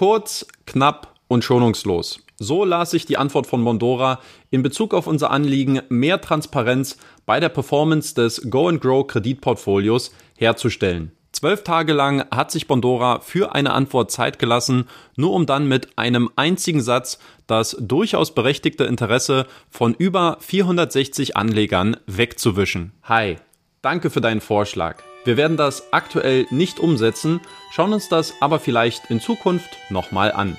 Kurz, knapp und schonungslos. So las sich die Antwort von Bondora in Bezug auf unser Anliegen, mehr Transparenz bei der Performance des Go and Grow Kreditportfolios herzustellen. Zwölf Tage lang hat sich Bondora für eine Antwort Zeit gelassen, nur um dann mit einem einzigen Satz das durchaus berechtigte Interesse von über 460 Anlegern wegzuwischen. Hi, danke für deinen Vorschlag. Wir werden das aktuell nicht umsetzen, schauen uns das aber vielleicht in Zukunft nochmal an.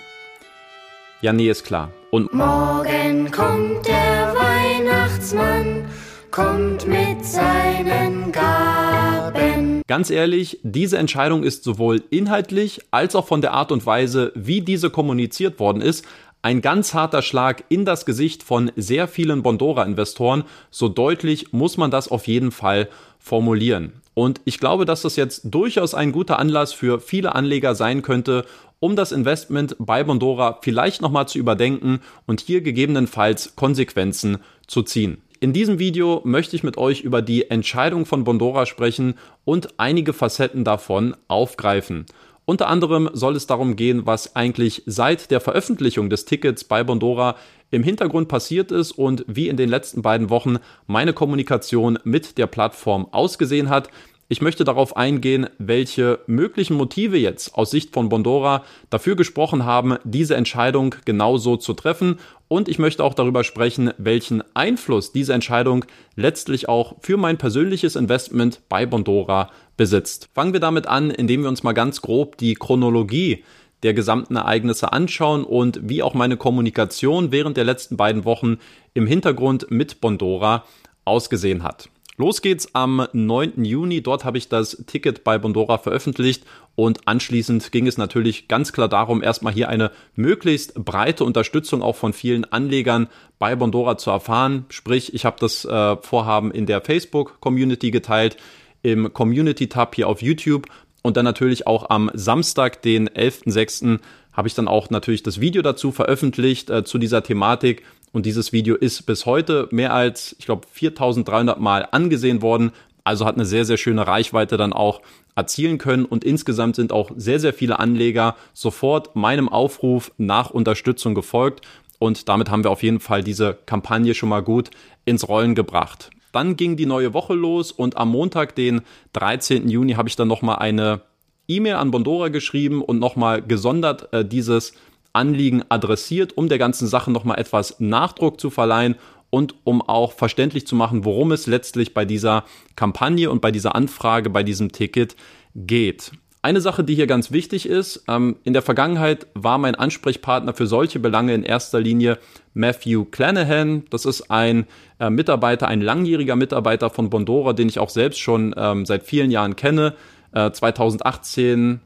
Ja, nee, ist klar. Und morgen kommt der Weihnachtsmann, kommt mit seinen Gaben. Ganz ehrlich, diese Entscheidung ist sowohl inhaltlich als auch von der Art und Weise, wie diese kommuniziert worden ist, ein ganz harter Schlag in das Gesicht von sehr vielen Bondora-Investoren. So deutlich muss man das auf jeden Fall formulieren. Und ich glaube, dass das jetzt durchaus ein guter Anlass für viele Anleger sein könnte, um das Investment bei Bondora vielleicht nochmal zu überdenken und hier gegebenenfalls Konsequenzen zu ziehen. In diesem Video möchte ich mit euch über die Entscheidung von Bondora sprechen und einige Facetten davon aufgreifen. Unter anderem soll es darum gehen, was eigentlich seit der Veröffentlichung des Tickets bei Bondora im Hintergrund passiert ist und wie in den letzten beiden Wochen meine Kommunikation mit der Plattform ausgesehen hat. Ich möchte darauf eingehen, welche möglichen Motive jetzt aus Sicht von Bondora dafür gesprochen haben, diese Entscheidung genauso zu treffen. Und ich möchte auch darüber sprechen, welchen Einfluss diese Entscheidung letztlich auch für mein persönliches Investment bei Bondora besitzt. Fangen wir damit an, indem wir uns mal ganz grob die Chronologie der gesamten Ereignisse anschauen und wie auch meine Kommunikation während der letzten beiden Wochen im Hintergrund mit Bondora ausgesehen hat. Los geht's am 9. Juni. Dort habe ich das Ticket bei Bondora veröffentlicht und anschließend ging es natürlich ganz klar darum, erstmal hier eine möglichst breite Unterstützung auch von vielen Anlegern bei Bondora zu erfahren. Sprich, ich habe das äh, Vorhaben in der Facebook-Community geteilt, im Community-Tab hier auf YouTube und dann natürlich auch am Samstag, den 11.06., habe ich dann auch natürlich das Video dazu veröffentlicht äh, zu dieser Thematik. Und dieses Video ist bis heute mehr als, ich glaube, 4300 Mal angesehen worden. Also hat eine sehr, sehr schöne Reichweite dann auch erzielen können. Und insgesamt sind auch sehr, sehr viele Anleger sofort meinem Aufruf nach Unterstützung gefolgt. Und damit haben wir auf jeden Fall diese Kampagne schon mal gut ins Rollen gebracht. Dann ging die neue Woche los und am Montag, den 13. Juni, habe ich dann nochmal eine E-Mail an Bondora geschrieben und nochmal gesondert äh, dieses Anliegen adressiert, um der ganzen Sache nochmal etwas Nachdruck zu verleihen und um auch verständlich zu machen, worum es letztlich bei dieser Kampagne und bei dieser Anfrage, bei diesem Ticket geht. Eine Sache, die hier ganz wichtig ist, ähm, in der Vergangenheit war mein Ansprechpartner für solche Belange in erster Linie Matthew Clanahan. Das ist ein äh, Mitarbeiter, ein langjähriger Mitarbeiter von Bondora, den ich auch selbst schon ähm, seit vielen Jahren kenne. Äh, 2018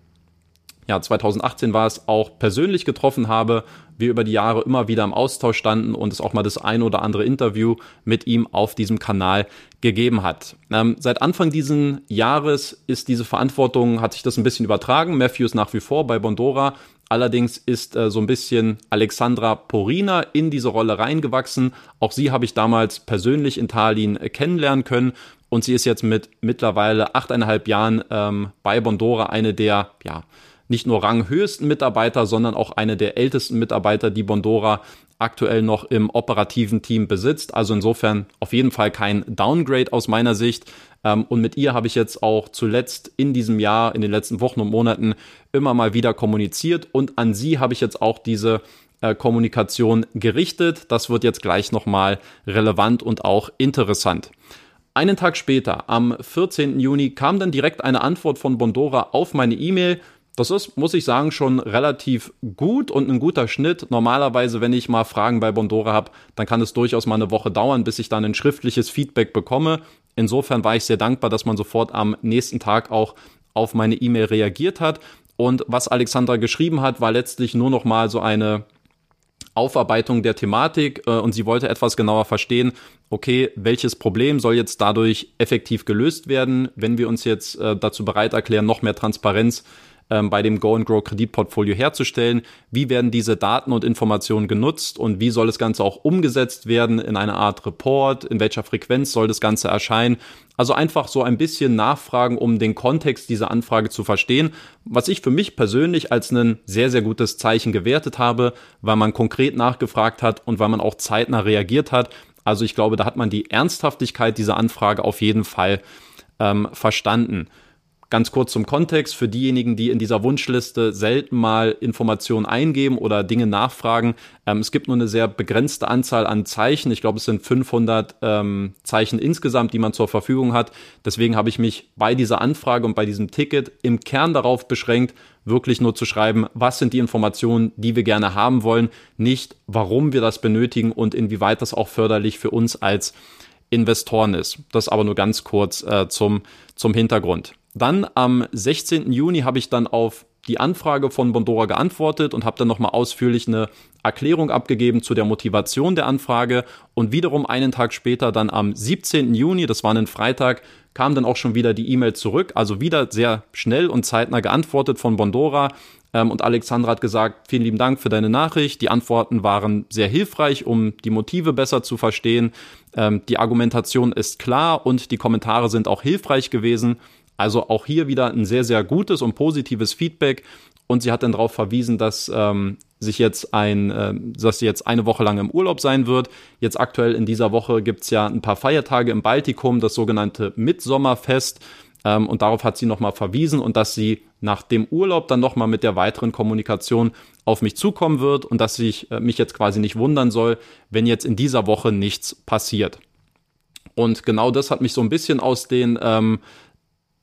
ja, 2018 war es, auch persönlich getroffen habe, wir über die Jahre immer wieder im Austausch standen und es auch mal das ein oder andere Interview mit ihm auf diesem Kanal gegeben hat. Ähm, seit Anfang diesen Jahres ist diese Verantwortung, hat sich das ein bisschen übertragen. Matthew ist nach wie vor bei Bondora. Allerdings ist äh, so ein bisschen Alexandra Porina in diese Rolle reingewachsen. Auch sie habe ich damals persönlich in Tallinn äh, kennenlernen können. Und sie ist jetzt mit mittlerweile achteinhalb Jahren ähm, bei Bondora eine der, ja, nicht nur ranghöchsten Mitarbeiter, sondern auch eine der ältesten Mitarbeiter, die Bondora aktuell noch im operativen Team besitzt. Also insofern auf jeden Fall kein Downgrade aus meiner Sicht. Ähm, und mit ihr habe ich jetzt auch zuletzt in diesem Jahr, in den letzten Wochen und Monaten immer mal wieder kommuniziert und an sie habe ich jetzt auch diese äh, Kommunikation gerichtet. Das wird jetzt gleich nochmal relevant und auch interessant. Einen Tag später, am 14. Juni, kam dann direkt eine Antwort von Bondora auf meine E-Mail das ist, muss ich sagen, schon relativ gut und ein guter Schnitt. Normalerweise, wenn ich mal Fragen bei Bondora habe, dann kann es durchaus mal eine Woche dauern, bis ich dann ein schriftliches Feedback bekomme. Insofern war ich sehr dankbar, dass man sofort am nächsten Tag auch auf meine E-Mail reagiert hat. Und was Alexandra geschrieben hat, war letztlich nur noch mal so eine Aufarbeitung der Thematik äh, und sie wollte etwas genauer verstehen, okay, welches Problem soll jetzt dadurch effektiv gelöst werden, wenn wir uns jetzt äh, dazu bereit erklären, noch mehr Transparenz ähm, bei dem Go and Grow Kreditportfolio herzustellen. Wie werden diese Daten und Informationen genutzt und wie soll das Ganze auch umgesetzt werden in eine Art Report? In welcher Frequenz soll das Ganze erscheinen? Also einfach so ein bisschen nachfragen, um den Kontext dieser Anfrage zu verstehen, was ich für mich persönlich als ein sehr, sehr gutes Zeichen gewertet habe, weil man konkret nachgefragt hat und weil man auch zeitnah reagiert hat. Also ich glaube, da hat man die Ernsthaftigkeit dieser Anfrage auf jeden Fall ähm, verstanden. Ganz kurz zum Kontext für diejenigen, die in dieser Wunschliste selten mal Informationen eingeben oder Dinge nachfragen. Ähm, es gibt nur eine sehr begrenzte Anzahl an Zeichen. Ich glaube, es sind 500 ähm, Zeichen insgesamt, die man zur Verfügung hat. Deswegen habe ich mich bei dieser Anfrage und bei diesem Ticket im Kern darauf beschränkt, wirklich nur zu schreiben, was sind die Informationen, die wir gerne haben wollen, nicht warum wir das benötigen und inwieweit das auch förderlich für uns als Investoren ist. Das aber nur ganz kurz äh, zum, zum Hintergrund. Dann am 16. Juni habe ich dann auf die Anfrage von Bondora geantwortet und habe dann nochmal ausführlich eine Erklärung abgegeben zu der Motivation der Anfrage und wiederum einen Tag später dann am 17. Juni, das war ein Freitag, kam dann auch schon wieder die E-Mail zurück, also wieder sehr schnell und zeitnah geantwortet von Bondora ähm, und Alexandra hat gesagt, vielen lieben Dank für deine Nachricht, die Antworten waren sehr hilfreich, um die Motive besser zu verstehen, ähm, die Argumentation ist klar und die Kommentare sind auch hilfreich gewesen also auch hier wieder ein sehr, sehr gutes und positives Feedback. Und sie hat dann darauf verwiesen, dass ähm, sich jetzt ein, äh, dass sie jetzt eine Woche lang im Urlaub sein wird. Jetzt aktuell in dieser Woche gibt's ja ein paar Feiertage im Baltikum, das sogenannte Mitsommerfest. Ähm, und darauf hat sie nochmal verwiesen und dass sie nach dem Urlaub dann nochmal mit der weiteren Kommunikation auf mich zukommen wird und dass ich äh, mich jetzt quasi nicht wundern soll, wenn jetzt in dieser Woche nichts passiert. Und genau das hat mich so ein bisschen aus den ähm,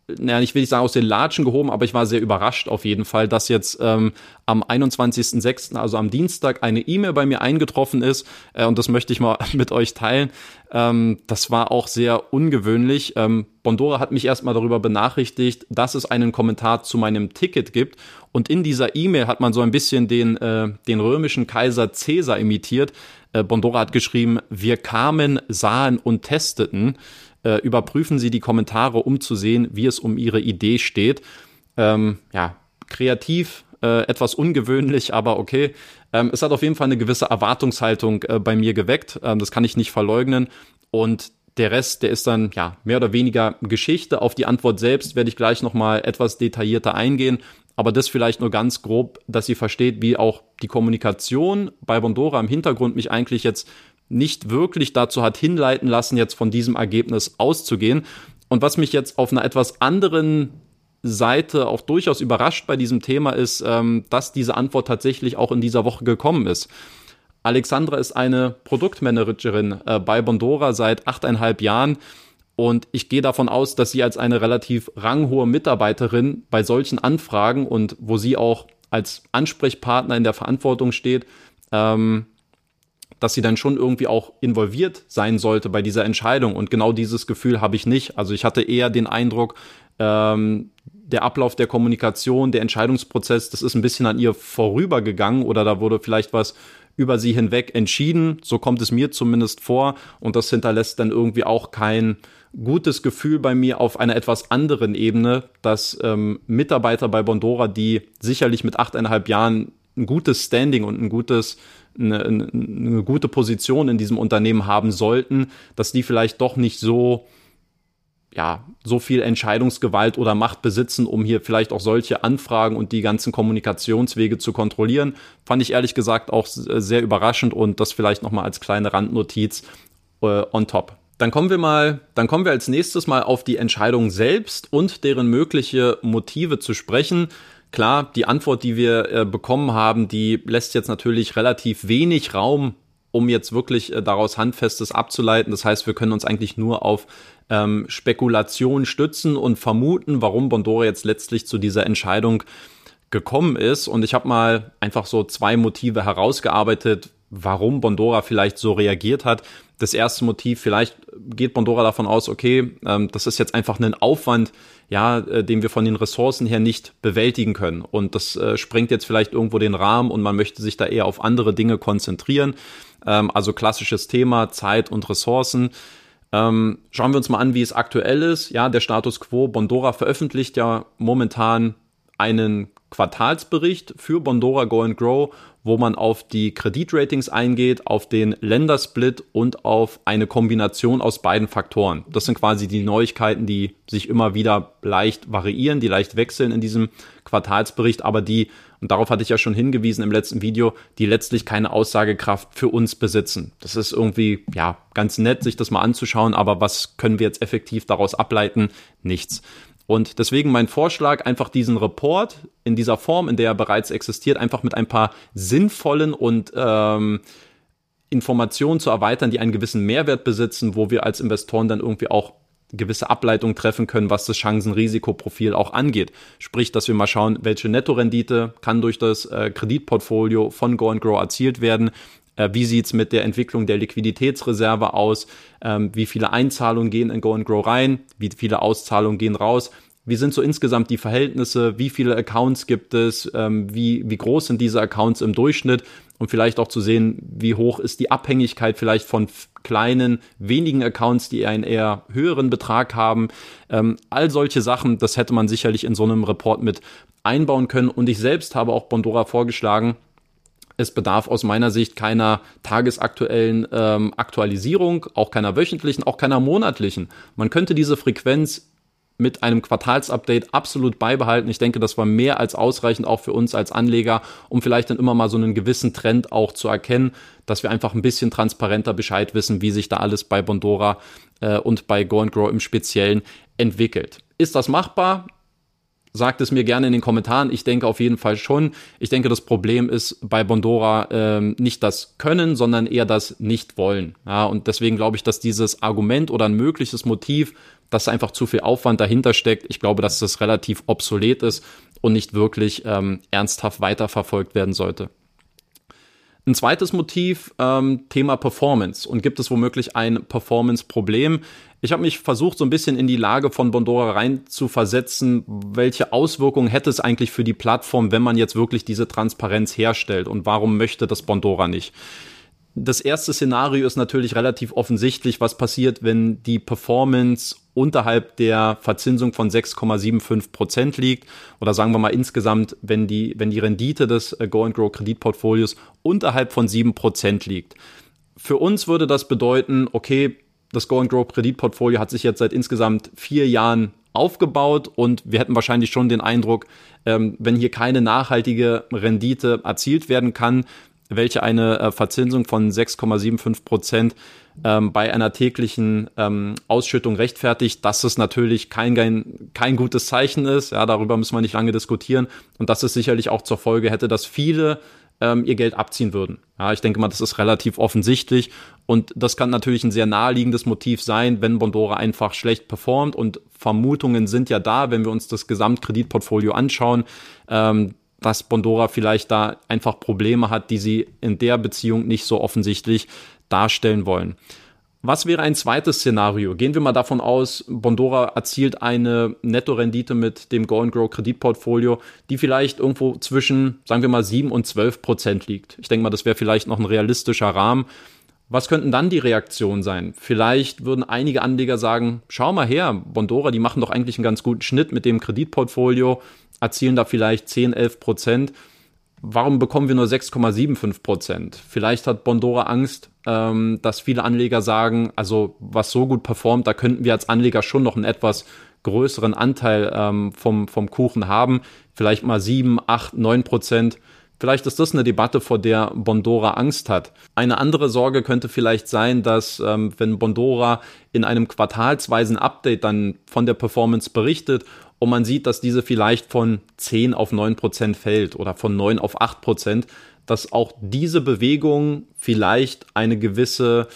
naja, ich will nicht sagen aus den Latschen gehoben, aber ich war sehr überrascht auf jeden Fall, dass jetzt ähm, am 21.06., also am Dienstag, eine E-Mail bei mir eingetroffen ist äh, und das möchte ich mal mit euch teilen. Ähm, das war auch sehr ungewöhnlich. Ähm, Bondora hat mich erstmal darüber benachrichtigt, dass es einen Kommentar zu meinem Ticket gibt und in dieser E-Mail hat man so ein bisschen den, äh, den römischen Kaiser Caesar imitiert. Äh, Bondora hat geschrieben, wir kamen, sahen und testeten äh, überprüfen Sie die Kommentare, um zu sehen, wie es um Ihre Idee steht. Ähm, ja, kreativ, äh, etwas ungewöhnlich, aber okay. Ähm, es hat auf jeden Fall eine gewisse Erwartungshaltung äh, bei mir geweckt. Ähm, das kann ich nicht verleugnen. Und der Rest, der ist dann ja mehr oder weniger Geschichte. Auf die Antwort selbst werde ich gleich nochmal etwas detaillierter eingehen. Aber das vielleicht nur ganz grob, dass sie versteht, wie auch die Kommunikation bei Bondora im Hintergrund mich eigentlich jetzt nicht wirklich dazu hat hinleiten lassen, jetzt von diesem Ergebnis auszugehen. Und was mich jetzt auf einer etwas anderen Seite auch durchaus überrascht bei diesem Thema ist, ähm, dass diese Antwort tatsächlich auch in dieser Woche gekommen ist. Alexandra ist eine Produktmanagerin äh, bei Bondora seit achteinhalb Jahren und ich gehe davon aus, dass sie als eine relativ ranghohe Mitarbeiterin bei solchen Anfragen und wo sie auch als Ansprechpartner in der Verantwortung steht, ähm, dass sie dann schon irgendwie auch involviert sein sollte bei dieser Entscheidung. Und genau dieses Gefühl habe ich nicht. Also ich hatte eher den Eindruck, ähm, der Ablauf der Kommunikation, der Entscheidungsprozess, das ist ein bisschen an ihr vorübergegangen oder da wurde vielleicht was über sie hinweg entschieden. So kommt es mir zumindest vor. Und das hinterlässt dann irgendwie auch kein gutes Gefühl bei mir auf einer etwas anderen Ebene, dass ähm, Mitarbeiter bei Bondora, die sicherlich mit achteinhalb Jahren ein gutes Standing und ein gutes eine, eine gute Position in diesem Unternehmen haben sollten, dass die vielleicht doch nicht so ja, so viel Entscheidungsgewalt oder Macht besitzen, um hier vielleicht auch solche Anfragen und die ganzen Kommunikationswege zu kontrollieren, fand ich ehrlich gesagt auch sehr überraschend und das vielleicht nochmal als kleine Randnotiz äh, on top. Dann kommen wir mal, dann kommen wir als nächstes mal auf die Entscheidung selbst und deren mögliche Motive zu sprechen. Klar, die Antwort, die wir äh, bekommen haben, die lässt jetzt natürlich relativ wenig Raum, um jetzt wirklich äh, daraus Handfestes abzuleiten. Das heißt, wir können uns eigentlich nur auf ähm, Spekulationen stützen und vermuten, warum Bondora jetzt letztlich zu dieser Entscheidung gekommen ist. Und ich habe mal einfach so zwei Motive herausgearbeitet, warum Bondora vielleicht so reagiert hat. Das erste Motiv, vielleicht geht Bondora davon aus, okay, ähm, das ist jetzt einfach ein Aufwand, ja, äh, den wir von den Ressourcen her nicht bewältigen können. Und das äh, sprengt jetzt vielleicht irgendwo den Rahmen und man möchte sich da eher auf andere Dinge konzentrieren. Ähm, also klassisches Thema, Zeit und Ressourcen. Ähm, schauen wir uns mal an, wie es aktuell ist. Ja, der Status quo. Bondora veröffentlicht ja momentan einen Quartalsbericht für Bondora Go and Grow, wo man auf die Kreditratings eingeht, auf den Ländersplit und auf eine Kombination aus beiden Faktoren. Das sind quasi die Neuigkeiten, die sich immer wieder leicht variieren, die leicht wechseln in diesem Quartalsbericht, aber die, und darauf hatte ich ja schon hingewiesen im letzten Video, die letztlich keine Aussagekraft für uns besitzen. Das ist irgendwie, ja, ganz nett, sich das mal anzuschauen, aber was können wir jetzt effektiv daraus ableiten? Nichts. Und deswegen mein Vorschlag, einfach diesen Report in dieser Form, in der er bereits existiert, einfach mit ein paar sinnvollen und ähm, Informationen zu erweitern, die einen gewissen Mehrwert besitzen, wo wir als Investoren dann irgendwie auch gewisse Ableitungen treffen können, was das Chancen-Risikoprofil auch angeht. Sprich, dass wir mal schauen, welche Nettorendite kann durch das äh, Kreditportfolio von Go Grow erzielt werden, wie sieht's mit der Entwicklung der Liquiditätsreserve aus? Ähm, wie viele Einzahlungen gehen in Go and Grow rein? Wie viele Auszahlungen gehen raus? Wie sind so insgesamt die Verhältnisse? Wie viele Accounts gibt es? Ähm, wie, wie groß sind diese Accounts im Durchschnitt? Und vielleicht auch zu sehen, wie hoch ist die Abhängigkeit vielleicht von kleinen, wenigen Accounts, die einen eher höheren Betrag haben. Ähm, all solche Sachen, das hätte man sicherlich in so einem Report mit einbauen können. Und ich selbst habe auch Bondora vorgeschlagen, es bedarf aus meiner Sicht keiner tagesaktuellen ähm, Aktualisierung, auch keiner wöchentlichen, auch keiner monatlichen. Man könnte diese Frequenz mit einem Quartalsupdate absolut beibehalten. Ich denke, das war mehr als ausreichend auch für uns als Anleger, um vielleicht dann immer mal so einen gewissen Trend auch zu erkennen, dass wir einfach ein bisschen transparenter Bescheid wissen, wie sich da alles bei Bondora äh, und bei Go and Grow im Speziellen entwickelt. Ist das machbar? Sagt es mir gerne in den Kommentaren. Ich denke auf jeden Fall schon. Ich denke, das Problem ist bei Bondora ähm, nicht das Können, sondern eher das Nicht-Wollen. Ja, und deswegen glaube ich, dass dieses Argument oder ein mögliches Motiv, dass einfach zu viel Aufwand dahinter steckt, ich glaube, dass das relativ obsolet ist und nicht wirklich ähm, ernsthaft weiterverfolgt werden sollte. Ein zweites Motiv, ähm, Thema Performance. Und gibt es womöglich ein Performance-Problem? Ich habe mich versucht, so ein bisschen in die Lage von Bondora rein zu versetzen. Welche Auswirkungen hätte es eigentlich für die Plattform, wenn man jetzt wirklich diese Transparenz herstellt? Und warum möchte das Bondora nicht? Das erste Szenario ist natürlich relativ offensichtlich, was passiert, wenn die Performance unterhalb der Verzinsung von 6,75 Prozent liegt oder sagen wir mal insgesamt, wenn die, wenn die Rendite des äh, Go and Grow Kreditportfolios unterhalb von 7 Prozent liegt. Für uns würde das bedeuten, okay, das Go and Grow Kreditportfolio hat sich jetzt seit insgesamt vier Jahren aufgebaut und wir hätten wahrscheinlich schon den Eindruck, ähm, wenn hier keine nachhaltige Rendite erzielt werden kann, welche eine äh, Verzinsung von 6,75 Prozent ähm, bei einer täglichen ähm, Ausschüttung rechtfertigt, dass es natürlich kein, kein, kein gutes Zeichen ist. Ja, darüber müssen wir nicht lange diskutieren. Und dass es sicherlich auch zur Folge hätte, dass viele ähm, ihr Geld abziehen würden. Ja, ich denke mal, das ist relativ offensichtlich. Und das kann natürlich ein sehr naheliegendes Motiv sein, wenn Bondora einfach schlecht performt. Und Vermutungen sind ja da, wenn wir uns das Gesamtkreditportfolio anschauen. Ähm, dass Bondora vielleicht da einfach Probleme hat, die sie in der Beziehung nicht so offensichtlich darstellen wollen. Was wäre ein zweites Szenario? Gehen wir mal davon aus, Bondora erzielt eine Nettorendite mit dem Go and Grow Kreditportfolio, die vielleicht irgendwo zwischen, sagen wir mal, 7 und 12 Prozent liegt. Ich denke mal, das wäre vielleicht noch ein realistischer Rahmen. Was könnten dann die Reaktionen sein? Vielleicht würden einige Anleger sagen, schau mal her, Bondora, die machen doch eigentlich einen ganz guten Schnitt mit dem Kreditportfolio, erzielen da vielleicht 10, 11 Prozent warum bekommen wir nur 6,75 Prozent? Vielleicht hat Bondora Angst, ähm, dass viele Anleger sagen, also was so gut performt, da könnten wir als Anleger schon noch einen etwas größeren Anteil ähm, vom, vom Kuchen haben. Vielleicht mal 7, 8, 9 Prozent. Vielleicht ist das eine Debatte, vor der Bondora Angst hat. Eine andere Sorge könnte vielleicht sein, dass ähm, wenn Bondora in einem quartalsweisen Update dann von der Performance berichtet und man sieht, dass diese vielleicht von 10 auf 9 Prozent fällt oder von 9 auf 8 Prozent, dass auch diese Bewegung vielleicht eine gewisse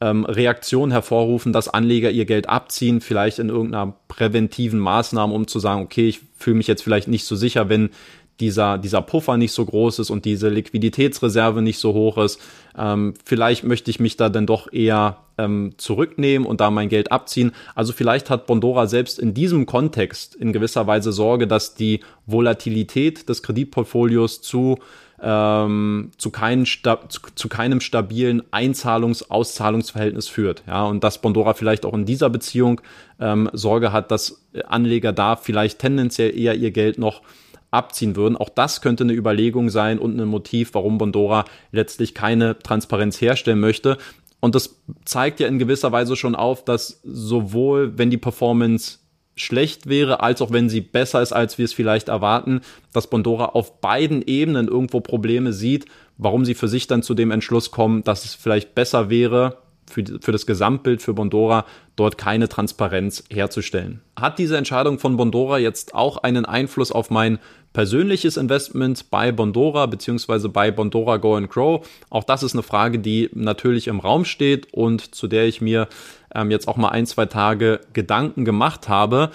ähm, Reaktion hervorrufen, dass Anleger ihr Geld abziehen, vielleicht in irgendeiner präventiven Maßnahme, um zu sagen, okay, ich fühle mich jetzt vielleicht nicht so sicher, wenn dieser, dieser Puffer nicht so groß ist und diese Liquiditätsreserve nicht so hoch ist. Ähm, vielleicht möchte ich mich da dann doch eher ähm, zurücknehmen und da mein Geld abziehen. Also vielleicht hat Bondora selbst in diesem Kontext in gewisser Weise Sorge, dass die Volatilität des Kreditportfolios zu ähm, zu, kein, zu, zu keinem stabilen Einzahlungs-Auszahlungsverhältnis führt. Ja, und dass Bondora vielleicht auch in dieser Beziehung ähm, Sorge hat, dass Anleger da vielleicht tendenziell eher ihr Geld noch abziehen würden. Auch das könnte eine Überlegung sein und ein Motiv, warum Bondora letztlich keine Transparenz herstellen möchte. Und das zeigt ja in gewisser Weise schon auf, dass sowohl wenn die Performance schlecht wäre, als auch wenn sie besser ist, als wir es vielleicht erwarten, dass Bondora auf beiden Ebenen irgendwo Probleme sieht, warum sie für sich dann zu dem Entschluss kommen, dass es vielleicht besser wäre, für, für das Gesamtbild für Bondora dort keine Transparenz herzustellen. Hat diese Entscheidung von Bondora jetzt auch einen Einfluss auf mein persönliches Investment bei Bondora beziehungsweise bei Bondora Go and Grow? Auch das ist eine Frage, die natürlich im Raum steht und zu der ich mir ähm, jetzt auch mal ein, zwei Tage Gedanken gemacht habe.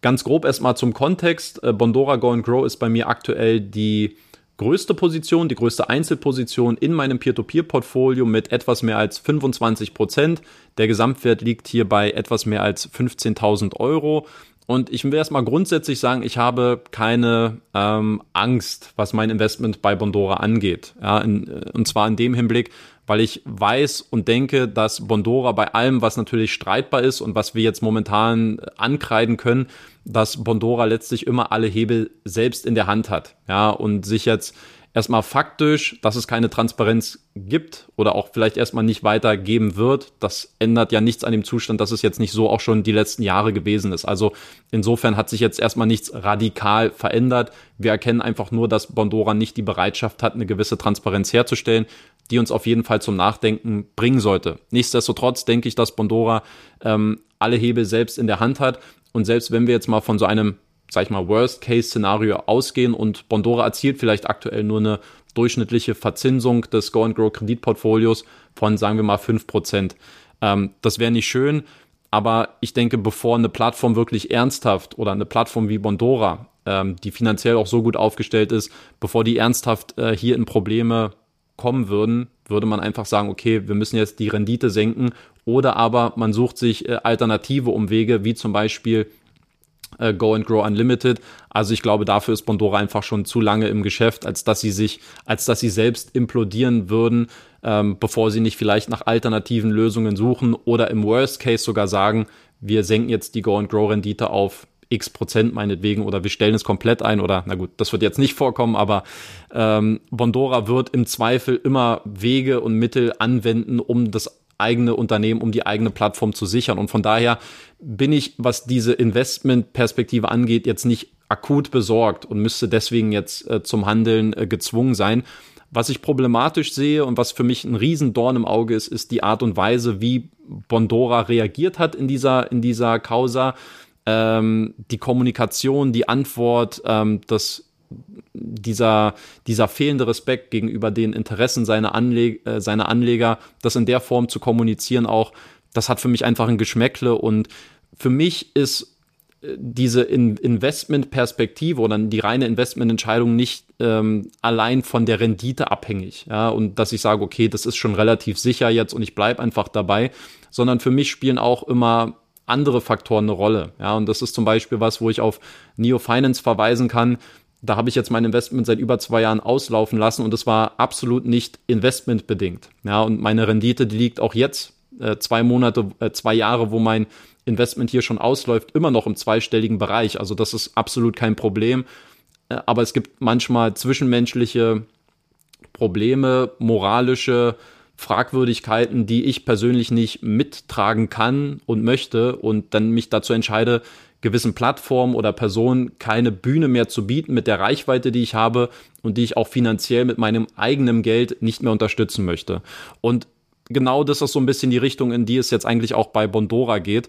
Ganz grob erstmal zum Kontext. Äh, Bondora Go and Grow ist bei mir aktuell die größte Position, die größte Einzelposition in meinem Peer-to-Peer-Portfolio mit etwas mehr als 25 Prozent. Der Gesamtwert liegt hier bei etwas mehr als 15.000 Euro. Und ich will erstmal grundsätzlich sagen, ich habe keine ähm, Angst, was mein Investment bei Bondora angeht. Ja, in, äh, und zwar in dem Hinblick, weil ich weiß und denke, dass Bondora bei allem, was natürlich streitbar ist und was wir jetzt momentan ankreiden können, dass Bondora letztlich immer alle Hebel selbst in der Hand hat. Ja, und sich jetzt erstmal faktisch, dass es keine Transparenz gibt oder auch vielleicht erstmal nicht weitergeben wird, das ändert ja nichts an dem Zustand, dass es jetzt nicht so auch schon die letzten Jahre gewesen ist. Also insofern hat sich jetzt erstmal nichts radikal verändert. Wir erkennen einfach nur, dass Bondora nicht die Bereitschaft hat, eine gewisse Transparenz herzustellen, die uns auf jeden Fall zum Nachdenken bringen sollte. Nichtsdestotrotz denke ich, dass Bondora ähm, alle Hebel selbst in der Hand hat. Und selbst wenn wir jetzt mal von so einem sag ich mal, Worst-Case-Szenario ausgehen und Bondora erzielt vielleicht aktuell nur eine durchschnittliche Verzinsung des Go-and-Grow-Kreditportfolios von, sagen wir mal, 5%. Ähm, das wäre nicht schön, aber ich denke, bevor eine Plattform wirklich ernsthaft oder eine Plattform wie Bondora, ähm, die finanziell auch so gut aufgestellt ist, bevor die ernsthaft äh, hier in Probleme kommen würden, würde man einfach sagen, okay, wir müssen jetzt die Rendite senken oder aber man sucht sich äh, alternative Umwege, wie zum Beispiel äh, Go and Grow Unlimited. Also ich glaube, dafür ist Bondora einfach schon zu lange im Geschäft, als dass sie sich, als dass sie selbst implodieren würden, ähm, bevor sie nicht vielleicht nach alternativen Lösungen suchen oder im Worst Case sogar sagen, wir senken jetzt die Go and Grow Rendite auf x Prozent meinetwegen oder wir stellen es komplett ein oder na gut, das wird jetzt nicht vorkommen, aber ähm, Bondora wird im Zweifel immer Wege und Mittel anwenden, um das eigene Unternehmen, um die eigene Plattform zu sichern. Und von daher bin ich, was diese Investmentperspektive angeht, jetzt nicht akut besorgt und müsste deswegen jetzt äh, zum Handeln äh, gezwungen sein. Was ich problematisch sehe und was für mich ein Riesendorn im Auge ist, ist die Art und Weise, wie Bondora reagiert hat in dieser, in dieser Causa. Ähm, die Kommunikation, die Antwort, ähm, das dieser, dieser fehlende Respekt gegenüber den Interessen seiner, Anleg äh, seiner Anleger, das in der Form zu kommunizieren auch, das hat für mich einfach ein Geschmäckle und für mich ist äh, diese in Investmentperspektive oder die reine Investmententscheidung nicht ähm, allein von der Rendite abhängig, ja, und dass ich sage, okay, das ist schon relativ sicher jetzt und ich bleibe einfach dabei, sondern für mich spielen auch immer andere Faktoren eine Rolle, ja, und das ist zum Beispiel was, wo ich auf Neo Finance verweisen kann, da habe ich jetzt mein Investment seit über zwei Jahren auslaufen lassen und es war absolut nicht investmentbedingt. Ja, und meine Rendite, die liegt auch jetzt äh, zwei Monate, äh, zwei Jahre, wo mein Investment hier schon ausläuft, immer noch im zweistelligen Bereich. Also das ist absolut kein Problem. Äh, aber es gibt manchmal zwischenmenschliche Probleme, moralische Fragwürdigkeiten, die ich persönlich nicht mittragen kann und möchte und dann mich dazu entscheide, gewissen Plattformen oder Personen keine Bühne mehr zu bieten mit der Reichweite, die ich habe und die ich auch finanziell mit meinem eigenen Geld nicht mehr unterstützen möchte. Und genau das ist so ein bisschen die Richtung, in die es jetzt eigentlich auch bei Bondora geht.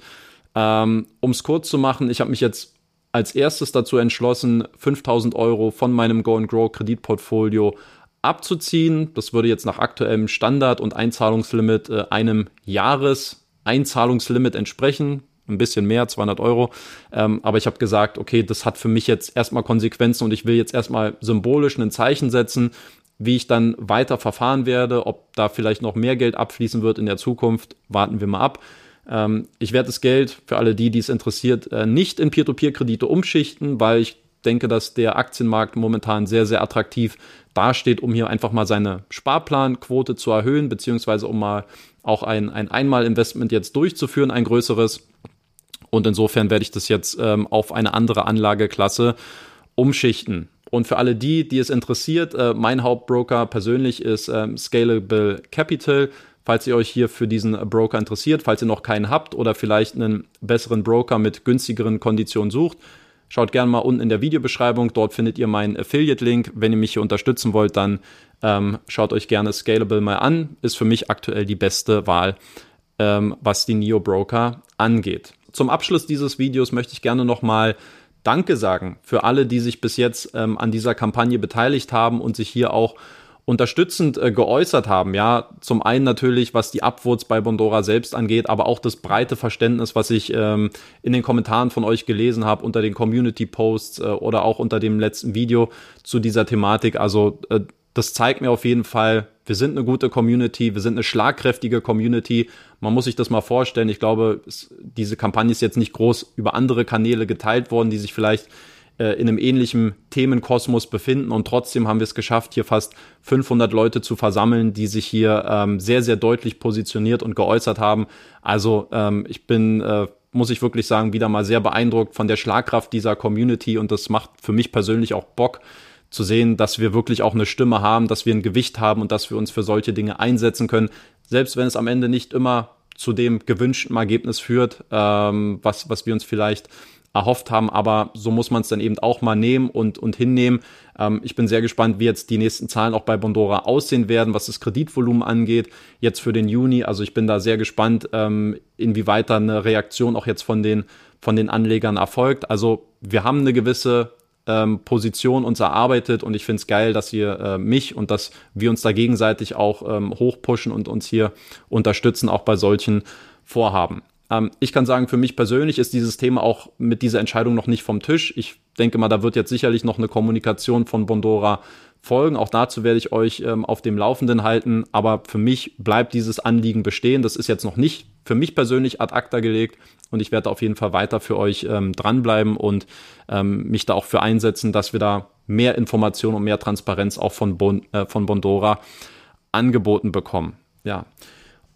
Ähm, um es kurz zu machen, ich habe mich jetzt als erstes dazu entschlossen, 5000 Euro von meinem Go and Grow Kreditportfolio abzuziehen. Das würde jetzt nach aktuellem Standard und Einzahlungslimit äh, einem Jahreseinzahlungslimit entsprechen ein bisschen mehr, 200 Euro. Ähm, aber ich habe gesagt, okay, das hat für mich jetzt erstmal Konsequenzen und ich will jetzt erstmal symbolisch ein Zeichen setzen, wie ich dann weiter verfahren werde, ob da vielleicht noch mehr Geld abfließen wird in der Zukunft, warten wir mal ab. Ähm, ich werde das Geld für alle die, die es interessiert, äh, nicht in Peer-to-Peer-Kredite umschichten, weil ich denke, dass der Aktienmarkt momentan sehr, sehr attraktiv dasteht, um hier einfach mal seine Sparplanquote zu erhöhen, beziehungsweise um mal auch ein, ein Einmal-Investment jetzt durchzuführen, ein größeres. Und insofern werde ich das jetzt ähm, auf eine andere Anlageklasse umschichten. Und für alle die, die es interessiert, äh, mein Hauptbroker persönlich ist ähm, Scalable Capital. Falls ihr euch hier für diesen Broker interessiert, falls ihr noch keinen habt oder vielleicht einen besseren Broker mit günstigeren Konditionen sucht, schaut gerne mal unten in der Videobeschreibung. Dort findet ihr meinen Affiliate-Link. Wenn ihr mich hier unterstützen wollt, dann ähm, schaut euch gerne Scalable mal an. Ist für mich aktuell die beste Wahl, ähm, was die Neo-Broker angeht. Zum Abschluss dieses Videos möchte ich gerne nochmal Danke sagen für alle, die sich bis jetzt ähm, an dieser Kampagne beteiligt haben und sich hier auch unterstützend äh, geäußert haben. Ja, zum einen natürlich, was die Upvotes bei Bondora selbst angeht, aber auch das breite Verständnis, was ich ähm, in den Kommentaren von euch gelesen habe, unter den Community-Posts äh, oder auch unter dem letzten Video zu dieser Thematik. Also äh, das zeigt mir auf jeden Fall, wir sind eine gute Community, wir sind eine schlagkräftige Community. Man muss sich das mal vorstellen. Ich glaube, es, diese Kampagne ist jetzt nicht groß über andere Kanäle geteilt worden, die sich vielleicht äh, in einem ähnlichen Themenkosmos befinden und trotzdem haben wir es geschafft, hier fast 500 Leute zu versammeln, die sich hier ähm, sehr, sehr deutlich positioniert und geäußert haben. Also ähm, ich bin, äh, muss ich wirklich sagen, wieder mal sehr beeindruckt von der Schlagkraft dieser Community und das macht für mich persönlich auch Bock zu sehen, dass wir wirklich auch eine Stimme haben, dass wir ein Gewicht haben und dass wir uns für solche Dinge einsetzen können, selbst wenn es am Ende nicht immer zu dem gewünschten Ergebnis führt, ähm, was, was wir uns vielleicht erhofft haben, aber so muss man es dann eben auch mal nehmen und, und hinnehmen. Ähm, ich bin sehr gespannt, wie jetzt die nächsten Zahlen auch bei Bondora aussehen werden, was das Kreditvolumen angeht, jetzt für den Juni. Also ich bin da sehr gespannt, ähm, inwieweit da eine Reaktion auch jetzt von den, von den Anlegern erfolgt. Also wir haben eine gewisse ähm, Position uns erarbeitet und ich finde es geil, dass ihr äh, mich und dass wir uns da gegenseitig auch ähm, hochpushen und uns hier unterstützen, auch bei solchen Vorhaben. Ähm, ich kann sagen, für mich persönlich ist dieses Thema auch mit dieser Entscheidung noch nicht vom Tisch. Ich denke mal, da wird jetzt sicherlich noch eine Kommunikation von Bondora folgen. Auch dazu werde ich euch ähm, auf dem Laufenden halten. Aber für mich bleibt dieses Anliegen bestehen. Das ist jetzt noch nicht für mich persönlich ad acta gelegt und ich werde auf jeden Fall weiter für euch ähm, dranbleiben und ähm, mich da auch für einsetzen, dass wir da mehr Informationen und mehr Transparenz auch von, bon, äh, von Bondora angeboten bekommen. Ja.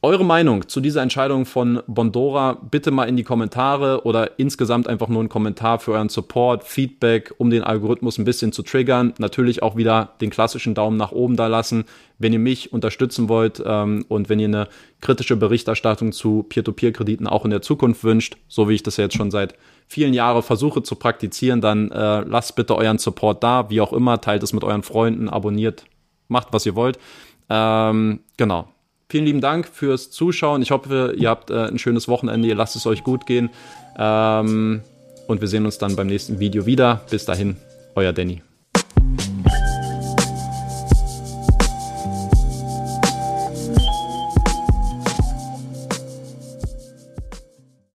Eure Meinung zu dieser Entscheidung von Bondora bitte mal in die Kommentare oder insgesamt einfach nur einen Kommentar für euren Support, Feedback, um den Algorithmus ein bisschen zu triggern. Natürlich auch wieder den klassischen Daumen nach oben da lassen, wenn ihr mich unterstützen wollt ähm, und wenn ihr eine kritische Berichterstattung zu Peer-to-Peer-Krediten auch in der Zukunft wünscht, so wie ich das jetzt schon seit vielen Jahren versuche zu praktizieren, dann äh, lasst bitte euren Support da, wie auch immer, teilt es mit euren Freunden, abonniert, macht was ihr wollt. Ähm, genau. Vielen lieben Dank fürs Zuschauen. Ich hoffe, ihr habt äh, ein schönes Wochenende. Ihr lasst es euch gut gehen. Ähm, und wir sehen uns dann beim nächsten Video wieder. Bis dahin, euer Danny.